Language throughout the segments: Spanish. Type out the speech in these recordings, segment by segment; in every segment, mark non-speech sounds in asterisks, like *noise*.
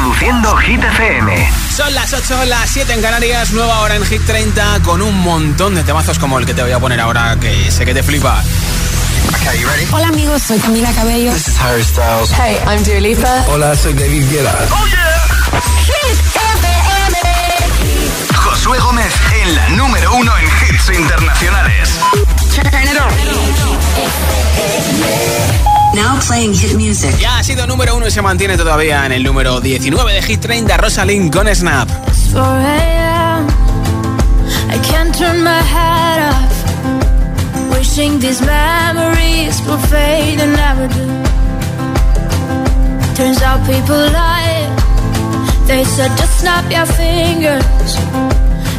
Reproduciendo Hit FM. Son las 8, las 7 en Canarias, nueva hora en Hit 30 con un montón de temazos como el que te voy a poner ahora que sé que te flipa. Okay, Hola amigos, soy Camila Cabello. This is Harry Styles. Hey, I'm Dua Lipa. Hola, soy David Guetta. Oh yeah. Hit FM. Josué Gómez en la número uno en hits internacionales. Now playing hit music. Ya ha sido número uno y se mantiene todavía en el número 19 de Hit 30, Rosalind con Snap. I can't turn my head off. Wishing these memories will fade and never do. Turns out people lie. They said just snap your fingers.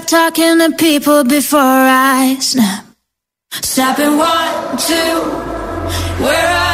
Stop talking to people before I snap. Snapping one, two, where are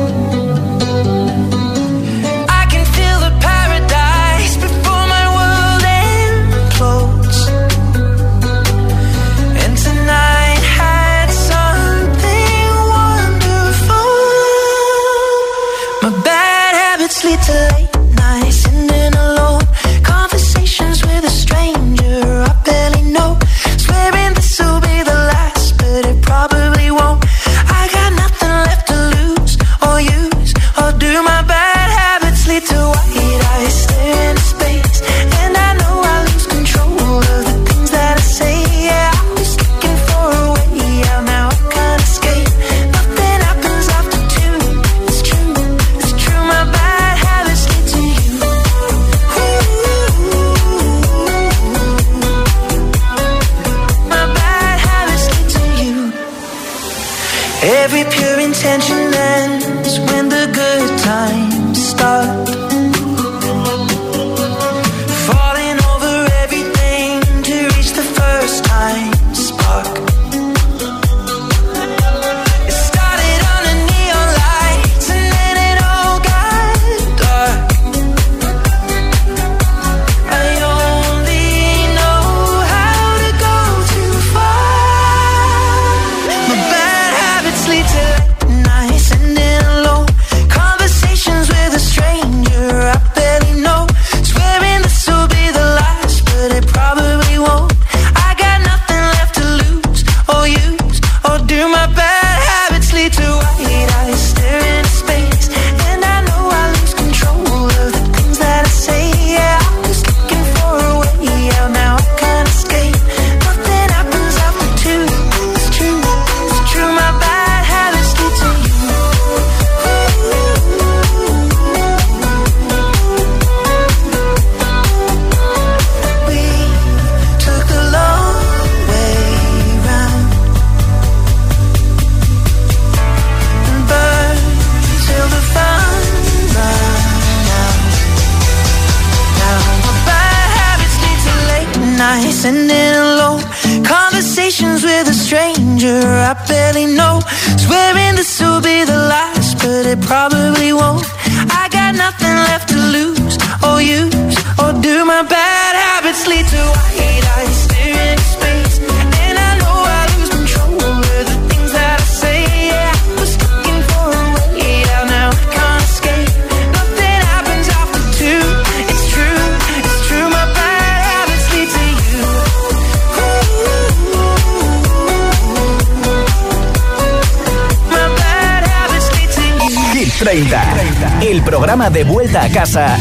Casa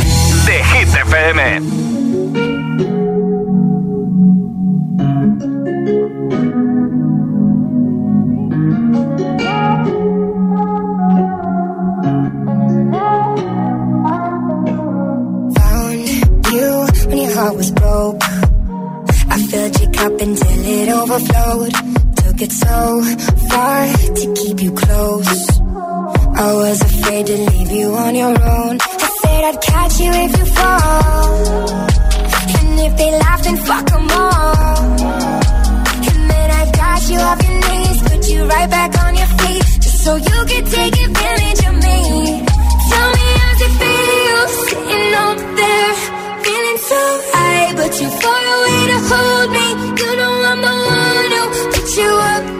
right back on your feet, just so you can take advantage of me. Tell me how's it feel sitting up there, feeling so high, but too far away to hold me. You know I'm the one who put you up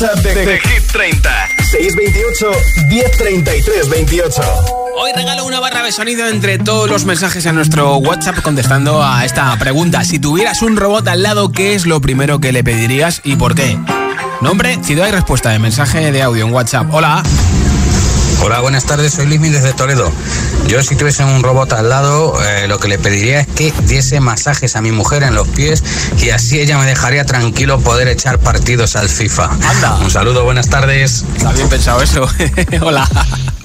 WhatsApp de, de Hit 30 628 1033 28 Hoy regalo una barra de sonido entre todos los mensajes en nuestro WhatsApp contestando a esta pregunta. Si tuvieras un robot al lado, ¿qué es lo primero que le pedirías y por qué? Nombre, ciudad y respuesta de mensaje de audio en WhatsApp. Hola. Hola, buenas tardes, soy Luismi desde Toledo. Yo si tuviese un robot al lado, eh, lo que le pediría es que diese masajes a mi mujer en los pies y así ella me dejaría tranquilo poder echar partidos al FIFA. Anda. Un saludo, buenas tardes. Está bien pensado eso. *laughs* Hola.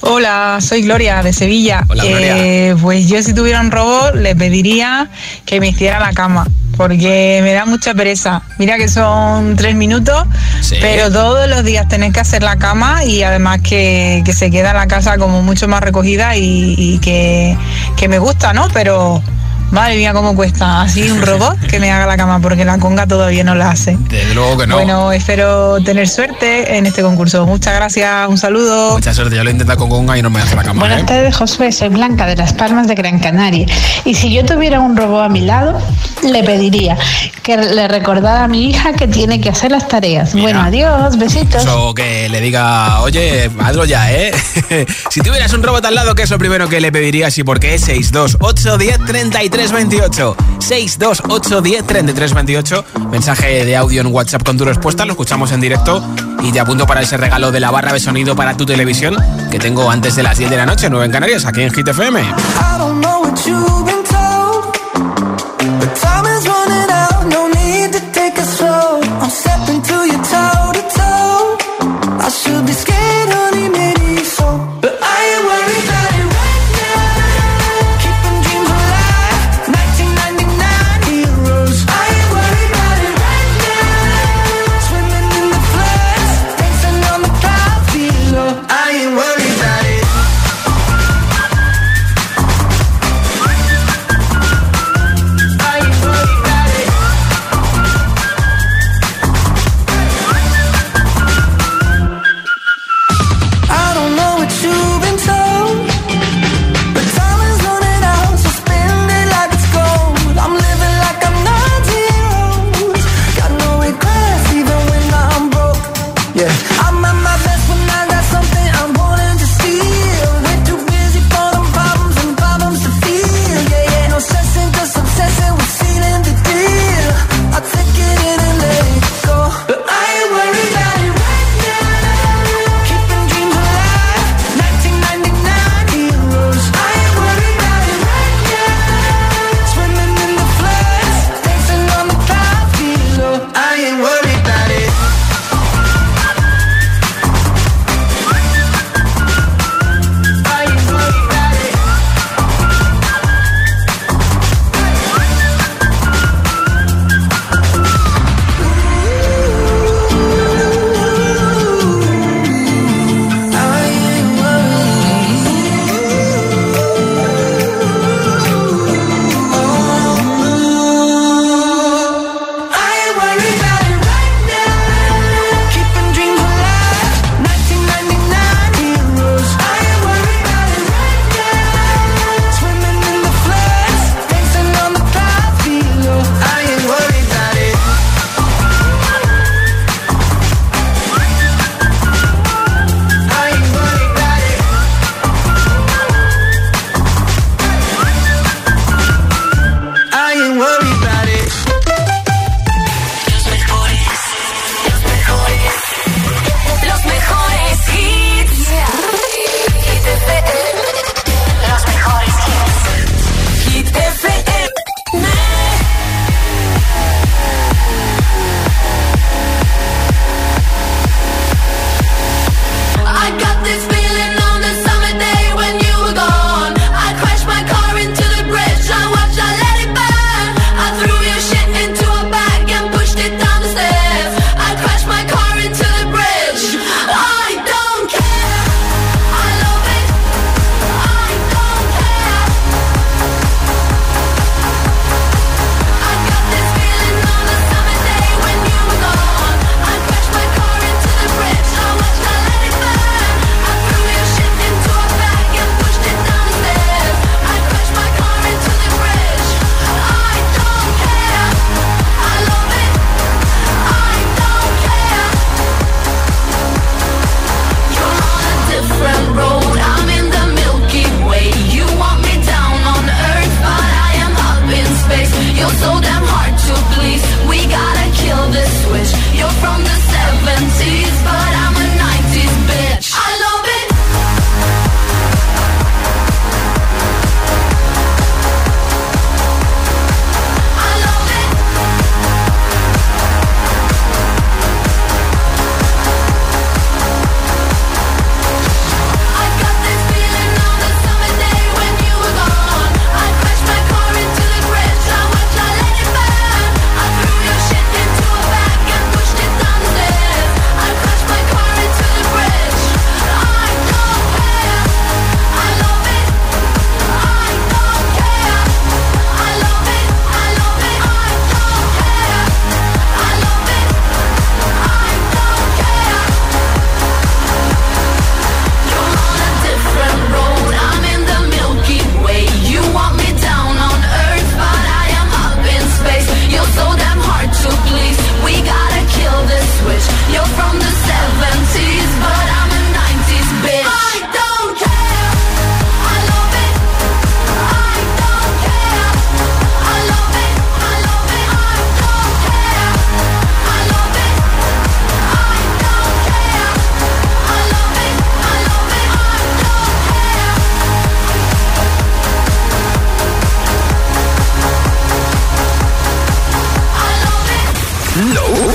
Hola, soy Gloria de Sevilla. Hola, Gloria. Eh, pues yo si tuviera un robot le pediría que me hiciera la cama, porque me da mucha pereza. Mira que son tres minutos, Sí. pero todos los días tenés que hacer la cama y además que, que se queda la casa como mucho más recogida y, y que, que me gusta, ¿no? Pero, Madre mía, cómo cuesta. Así un robot que me haga la cama, porque la conga todavía no la hace. Desde luego que no. Bueno, espero tener suerte en este concurso. Muchas gracias, un saludo. Mucha suerte, yo lo he intentado con conga y no me hace la cama. Buenas ¿eh? tardes, Josué. Soy Blanca de Las Palmas de Gran Canaria. Y si yo tuviera un robot a mi lado, le pediría que le recordara a mi hija que tiene que hacer las tareas. Mira. Bueno, adiós, besitos. Eso que le diga, oye, hazlo ya, ¿eh? *laughs* si tuvieras un robot al lado, ¿qué es lo primero que le pedirías y por qué? 628 10 33 28. 628 10 33 28. Mensaje de audio en WhatsApp con tu respuesta, lo escuchamos en directo y te apunto para ese regalo de la barra de sonido para tu televisión que tengo antes de las 10 de la noche, 9 en Canarias, aquí en Hit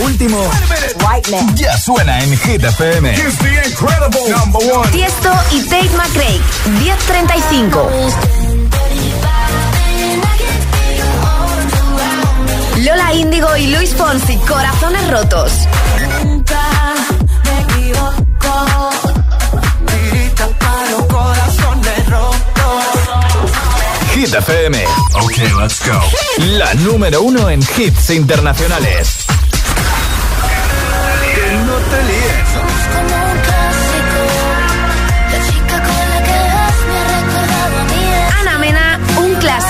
último ya suena en Hit FM. Tiesto y Tate McRae, 1035. Lola Índigo y Luis Fonsi, Corazones Rotos. Hit FM. Ok, let's go. La número uno en hits internacionales.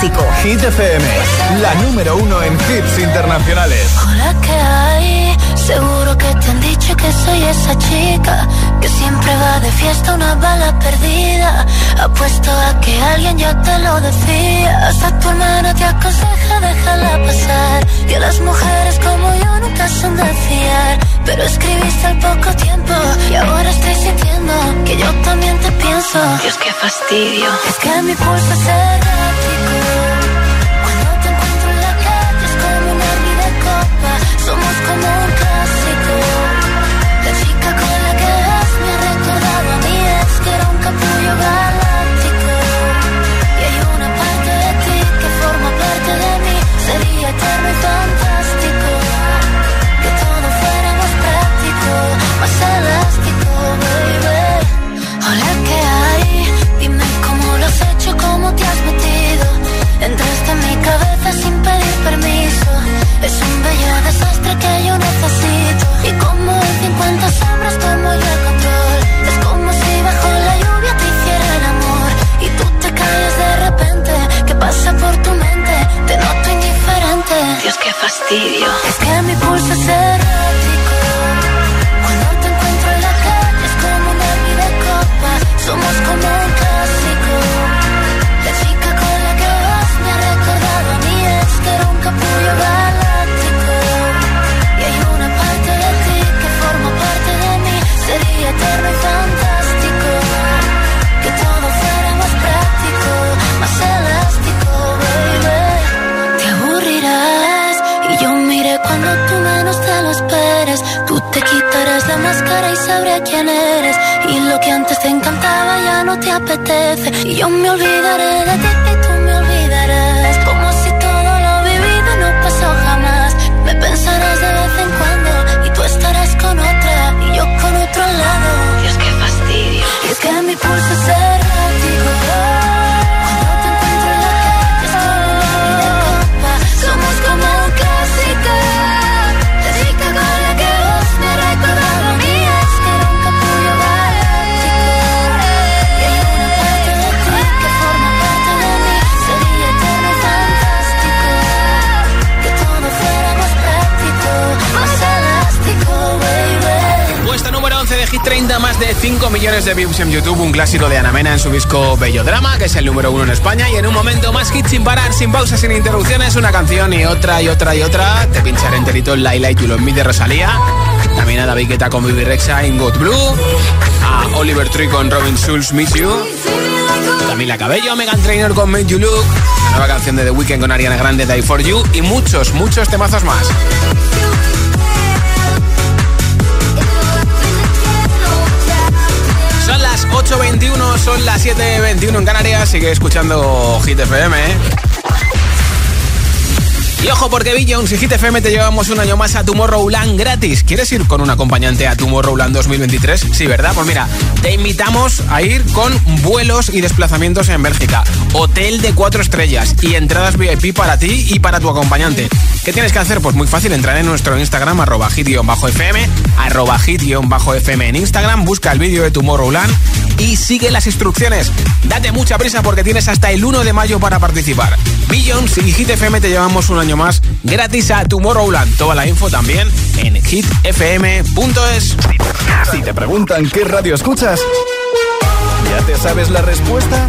Clásico. Hit FM. La número uno en hits internacionales. Hola, ¿qué hay? Seguro que te han dicho que soy esa chica que siempre va de fiesta una bala perdida. Apuesto a que alguien ya te lo decía. Hasta tu hermana te aconseja déjala pasar. Que las mujeres como yo nunca son de fiar. Pero escribiste al poco tiempo y ahora estoy sintiendo que yo también te pienso. Dios, qué fastidio. Es que mi pulso es errático. Permiso. Es un bello desastre que yo necesito. Y como en 50 sombras tomo yo el 5 millones de views en YouTube, un clásico de Ana Mena en su disco Bello Drama, que es el número uno en España, y en un momento más hits sin parar, sin pausas, sin interrupciones, una canción y otra y otra y otra, te pincharé enterito el Laila y Love Me de Rosalía, también a David Guetta con Bibi Rexa en God Blue, a Oliver Tree con Robin Schulz Miss You, Camila Cabello, Megan Trainor con Make You Look, la nueva canción de The Weeknd con Ariana Grande, Die For You, y muchos, muchos temazos más. 8.21, son las 7.21 en Canarias. Sigue escuchando Hit FM, ¿eh? Y ojo porque Billions y Hit FM te llevamos un año más a Tomorrowland gratis. ¿Quieres ir con un acompañante a Tomorrowland 2023? Sí, ¿verdad? Pues mira, te invitamos a ir con vuelos y desplazamientos en Bélgica, hotel de cuatro estrellas y entradas VIP para ti y para tu acompañante. ¿Qué tienes que hacer? Pues muy fácil, entrar en nuestro Instagram, arroba hit-fm, arroba hit-fm en Instagram, busca el vídeo de Tomorrowland y sigue las instrucciones. Date mucha prisa porque tienes hasta el 1 de mayo para participar. Billions y Hit FM te llevamos un año más gratis a Tomorrowland. Toda la info también en hitfm.es. Si te preguntan qué radio escuchas, ¿ya te sabes la respuesta?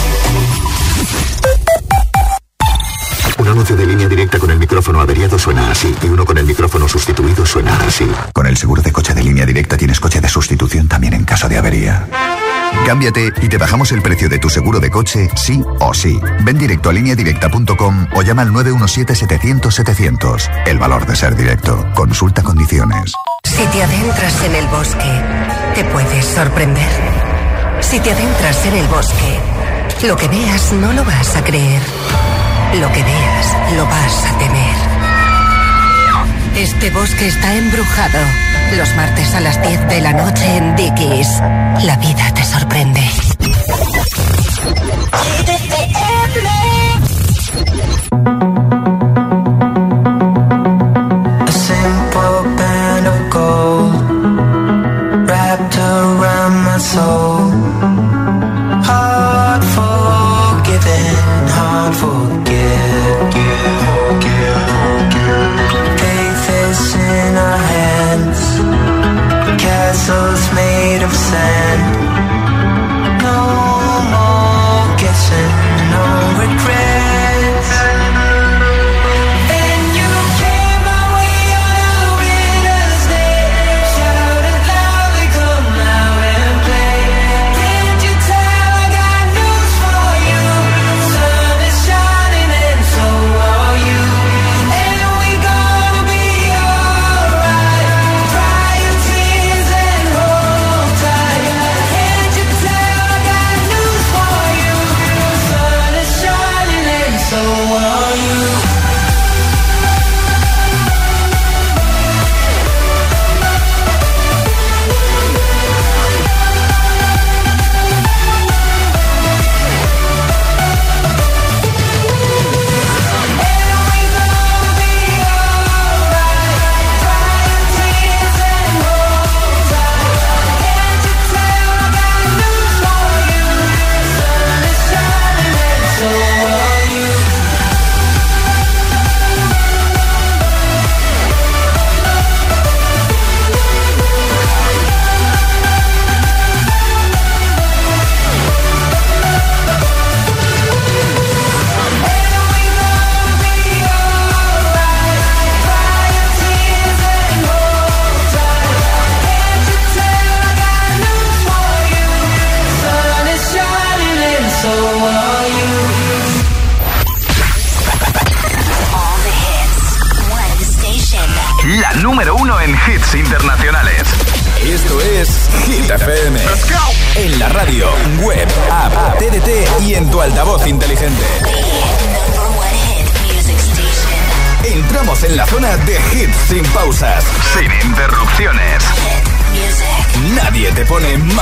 Un anuncio de línea directa con el micrófono averiado suena así y uno con el micrófono sustituido suena así. Con el seguro de coche de línea directa tienes coche de sustitución también en caso de avería. Cámbiate y te bajamos el precio de tu seguro de coche, sí o sí. Ven directo a lineadirecta.com o llama al 917-700-700. El valor de ser directo. Consulta condiciones. Si te adentras en el bosque, te puedes sorprender. Si te adentras en el bosque, lo que veas no lo vas a creer. Lo que veas lo vas a temer. Este bosque está embrujado. Los martes a las 10 de la noche en Dickies. La vida te sorprende. *laughs*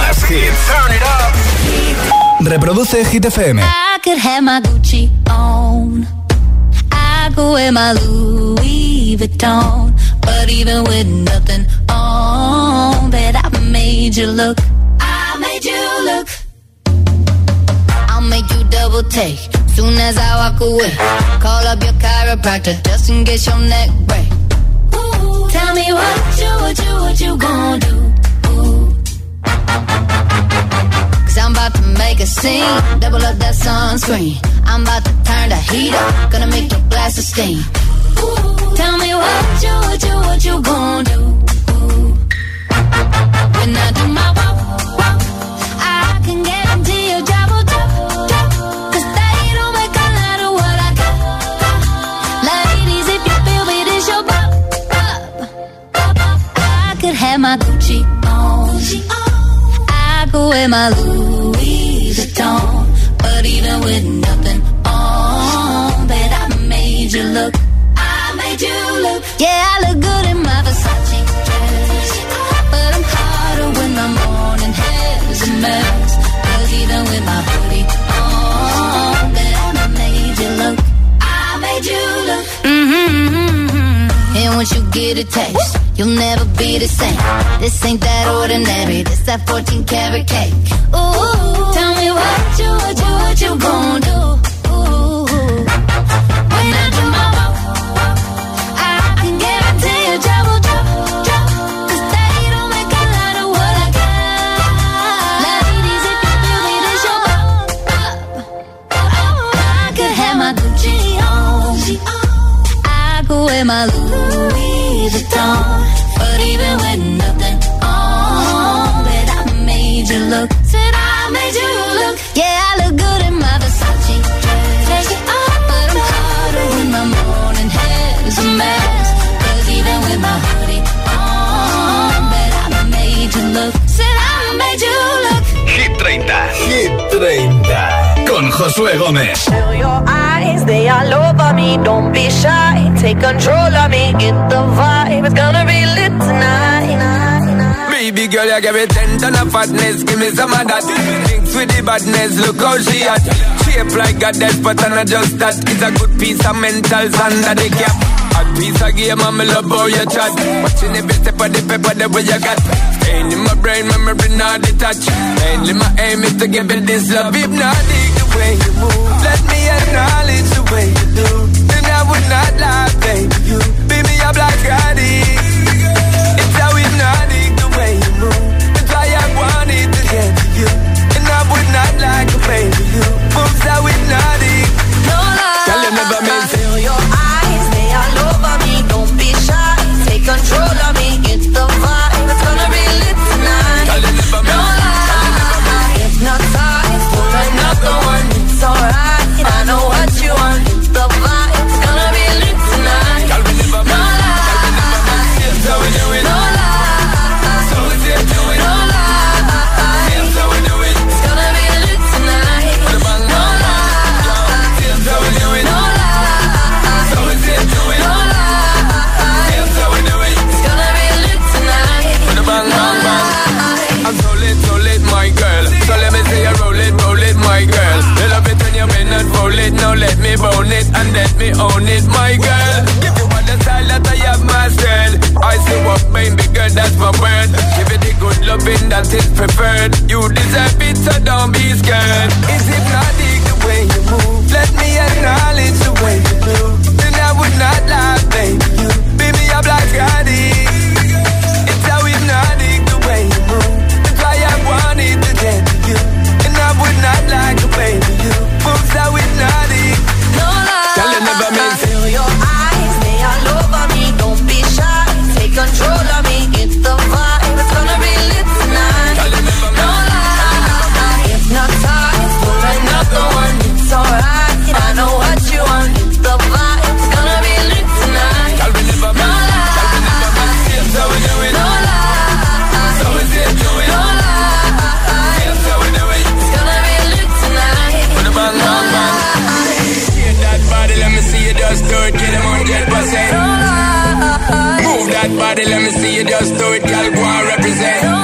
más hits. Reproduce Hit FM. I could have my Gucci on. I could wear my Louis Vuitton. But even with nothing on, bet I made you look. I made you look. I'll make you double take. Soon as I walk away, call up your chiropractor just in case your neck break. Ooh, tell me what you, what you, what you gonna do? Cause I'm about to make a scene. Double up that sunscreen. I'm about to turn the heat up. Gonna make your glasses steam. Ooh, tell me what you, what you, what you gonna do? When I do my walk, walk, I can your make a lot of what I got. If you feel your. I could have my Gucci on. I could wear my Louis Vuitton. But even with nothing on, bet I made you look. I made you look. Yeah, I look good in my Versace dress. But I'm hotter when my morning hair's a mess. Cause even with my booty on, bet I made you look. I made you look. Mm-hmm. And once you get a taste, You'll never be the same. This ain't that ordinary. This that 14 karat cake. Ooh, tell me what you, what you, what you gonna do? Ooh, when I do my walk, I can guarantee they don't make a lot of what I got. Ladies, if you feel me, then up. I could have my Gucci on. I could wear my Louis Vuitton. con Josué Gómez. They me. Don't be shy, take control of me. Get the vibe, it's gonna be lit tonight. Baby girl, you give me ten ton of fatness, give me some of that. Mix with the badness, look how she at. Shape like a death, just that. It's a good piece of mental sand that cap. A piece of chat. The way you got. In my brain memory not detached. Mainly my aim is to give it this love. If not, dig the way you move. Let me acknowledge the way you do. Then I would not lie, baby. You be me a black I. It's how we not dig the way you move. It's why I wanted to get to you. And I would not like a baby. body, let me see you just do it, girl. Go and represent.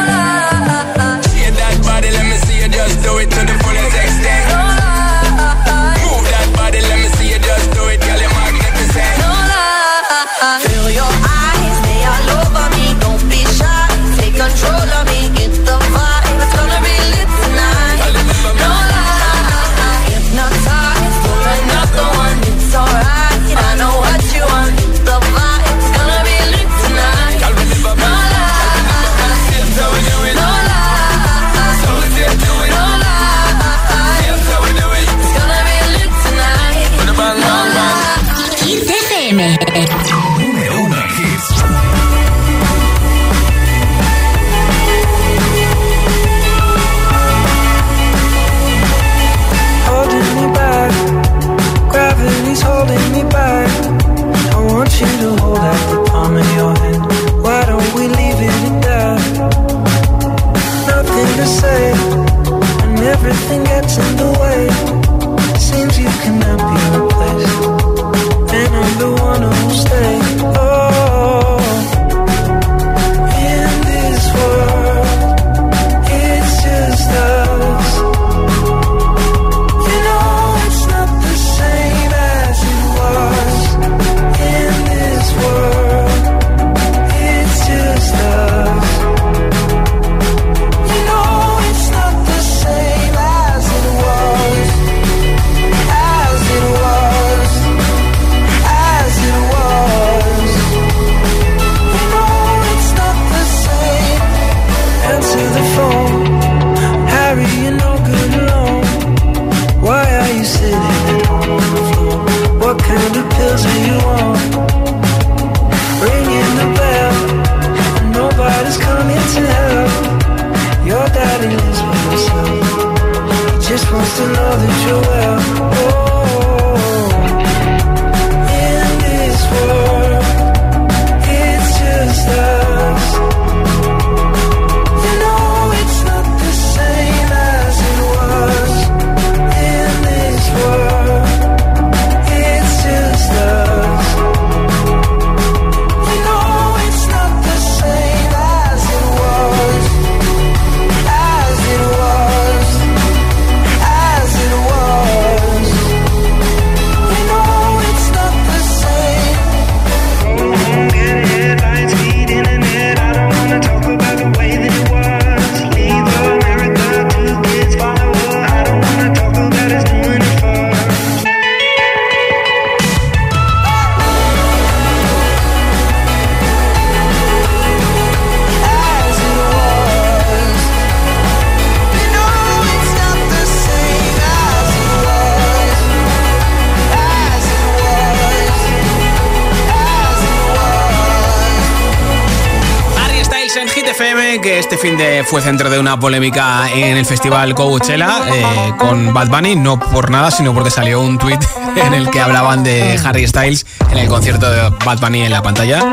Fue centro de una polémica en el festival Coachella eh, con Bad Bunny, no por nada, sino porque salió un tweet *laughs* en el que hablaban de Harry Styles en el concierto de Bad Bunny en la pantalla.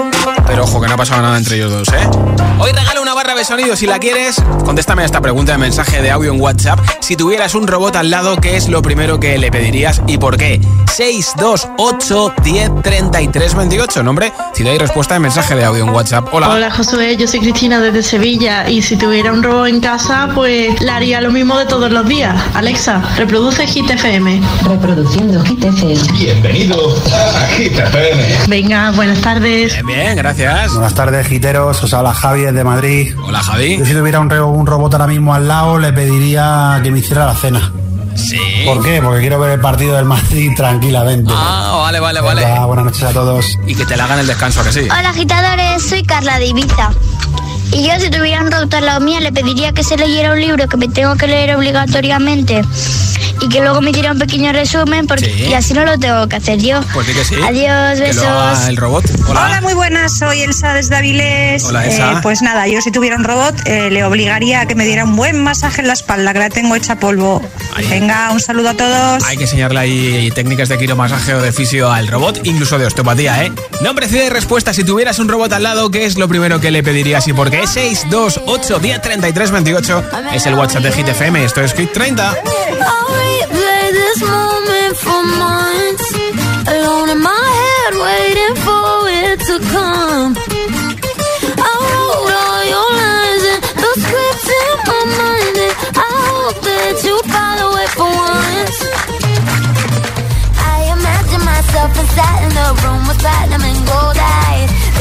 Pero ojo, que no ha pasado nada entre ellos dos, ¿eh? Hoy regalo una barra de sonido. Si la quieres, contéstame a esta pregunta de mensaje de audio en WhatsApp. Si tuvieras un robot al lado, ¿qué es lo primero que le pedirías y por qué? 628 10 33 28. Nombre, ciudad y respuesta de mensaje de audio en WhatsApp. Hola. Hola Josué, yo soy Cristina desde Sevilla y si tuviera un robot en casa, pues le haría lo mismo de todos los días. Alexa, reproduce Hit FM. Reproduciendo Hit FM. Bienvenido a Hit FM. Venga, buenas tardes. Bien, bien, gracias. Buenas tardes, giteros. Os habla Javi desde Madrid. Hola, Javi. Yo si tuviera un, un robot ahora mismo al lado, le pediría que me hiciera la cena. Sí. ¿Por qué? Porque quiero ver el partido del Madrid *laughs* tranquilamente. Ah, vale, vale, vale. Buenas noches a todos. Y que te la hagan el descanso, que sí. Hola agitadores, soy Carla de Ibiza. Y yo si tuviera un robot al lado mía le pediría que se leyera un libro que me tengo que leer obligatoriamente y que luego me hiciera un pequeño resumen porque Sí. y así no lo tengo que hacer yo. Pues di que sí. Adiós, lo besos. el robot. Hola. Hola, muy buenas, soy Elsa desde Avilés. Hola, Elsa. Eh, pues nada, yo si tuviera un robot eh, le obligaría a que me diera un buen masaje en la espalda, que la tengo hecha polvo. Venga, un saludo a todos. Hay que enseñarle ahí técnicas de quiromasaje o de fisio al robot, incluso de osteopatía, ¿eh? Nombre, ciudad y respuesta. Si tuvieras un robot al lado, ¿qué es lo primero que le pedirías y por qué? 628 10 33 28 es el WhatsApp de Hit FM. Esto es Hit 30. I'll replay this moment for months. Alone in my head, waiting for it to come. I wrote all your lines and the scripts in my mind. And I hope that you follow it for once. I imagine myself inside in the room with platinum gold eyes.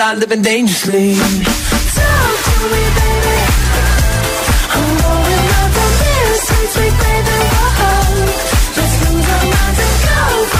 start living dangerously. Talk to me, baby. I'm going out the mirror, sweet, sweet baby. Whoa. Let's lose our minds and go.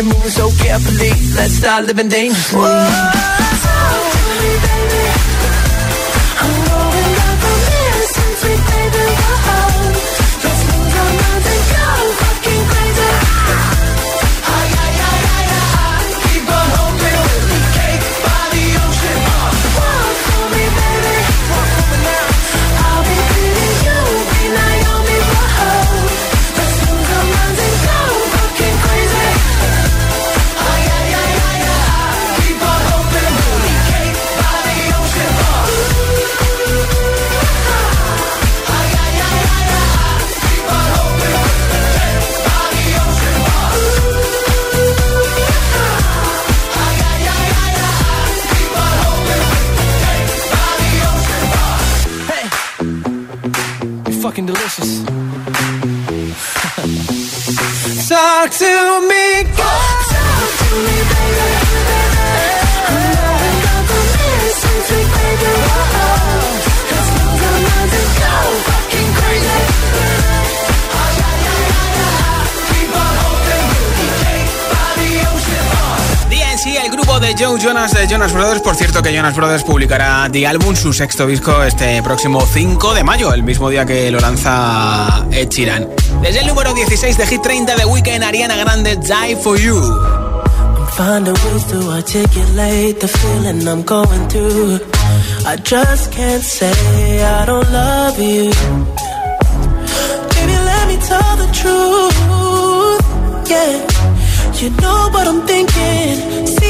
you moving so carefully. Let's start living dangerously. Whoa. looking delicious. *laughs* Talk to me, talk to me. Joe Jonas de Jonas Brothers. Por cierto, que Jonas Brothers publicará The Album, su sexto disco, este próximo 5 de mayo, el mismo día que lo lanza Ed Sheeran. Desde el número 16 de Hit 30 de Weekend, Ariana Grande, Die for You. Ways to articulate the feeling I'm going through. I just can't say I don't love you. Know what I'm thinking.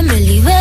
Que me libera.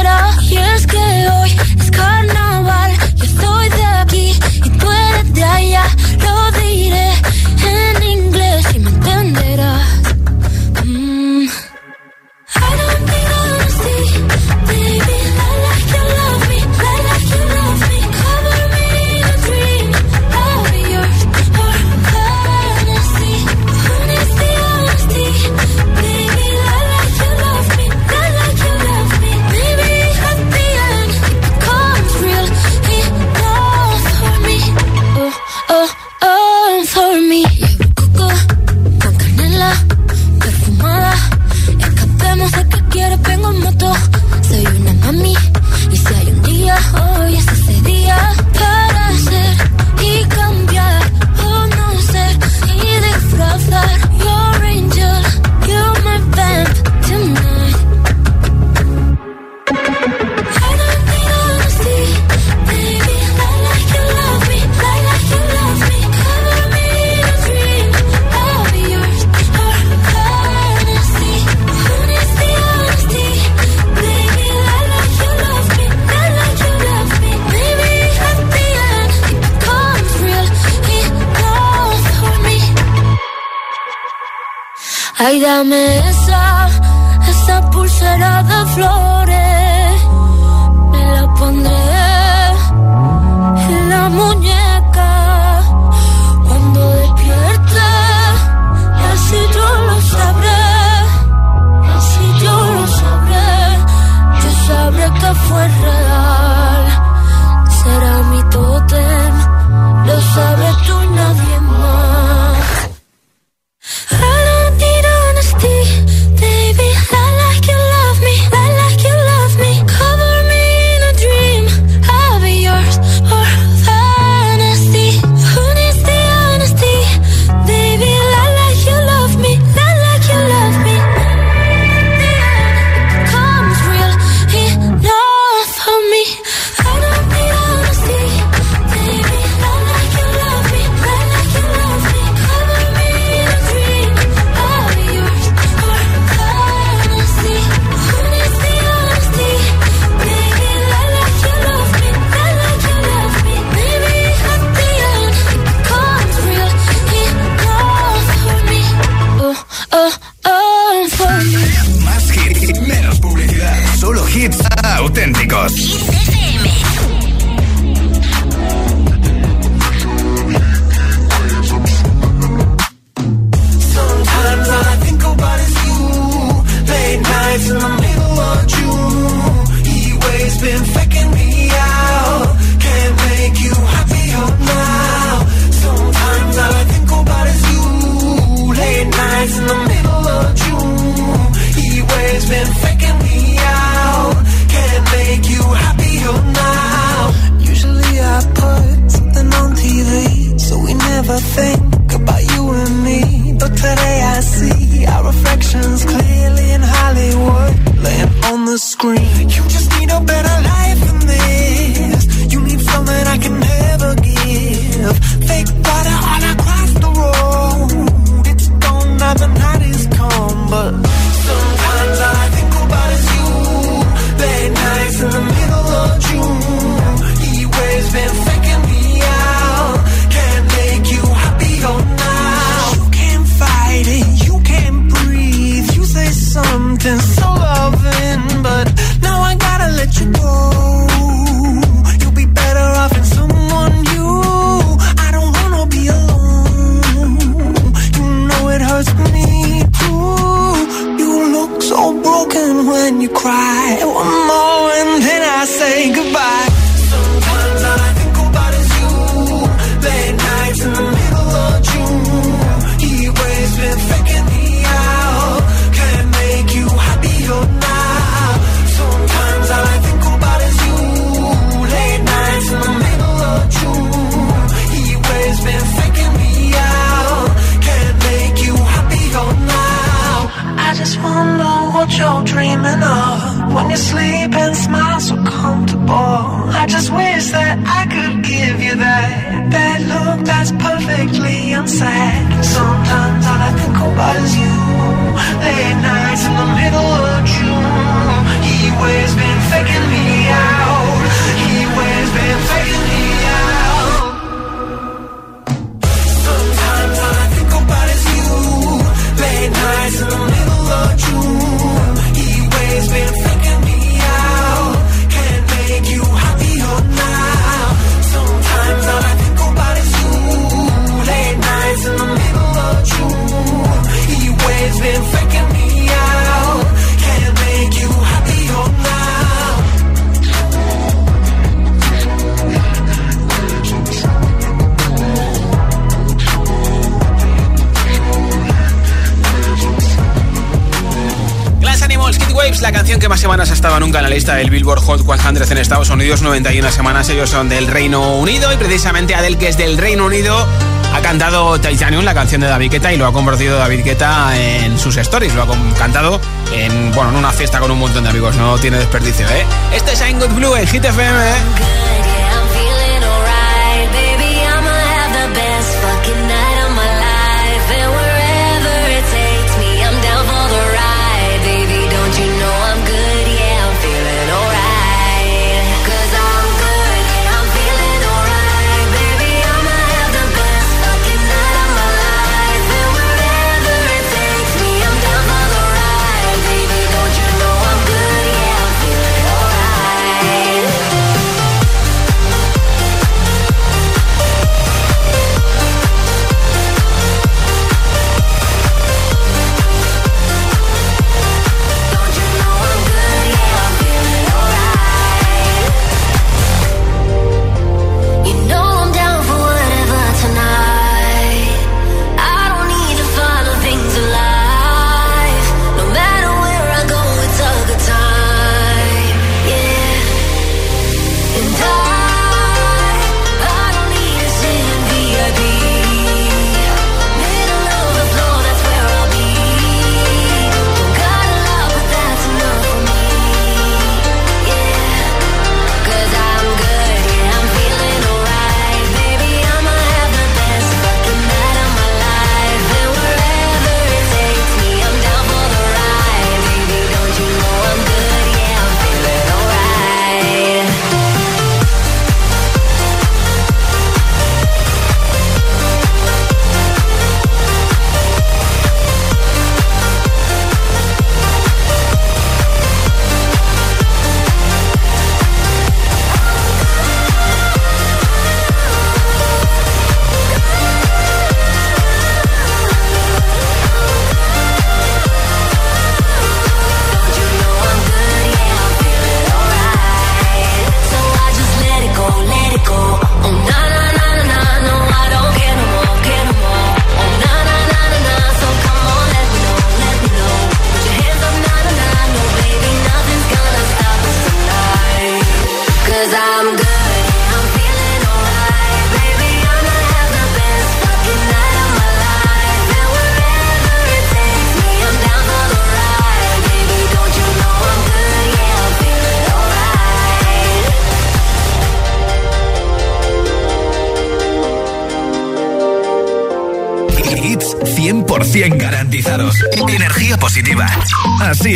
La canción que más semanas ha estado nunca en la lista del Billboard Hot 100 en Estados Unidos, 91 semanas. Ellos son del Reino Unido y precisamente Adele, que es del Reino Unido, ha cantado Titanium, la canción de David Guetta, y lo ha convertido David Guetta en sus stories. Lo ha cantado en, bueno, en una fiesta con un montón de amigos. No tiene desperdicio, ¿eh? Este es I'm Good Blue en Hit FM. Así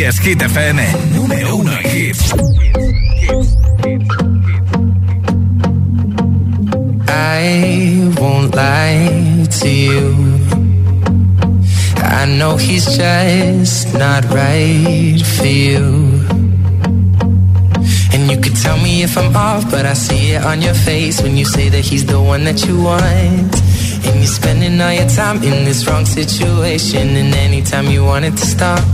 es, Hit FM. Número uno en hits. I won't lie to you. I know he's just not right for you. And you could tell me if I'm off, but I see it on your face when you say that he's the one that you want. And you're spending all your time in this wrong situation, and anytime you want it to stop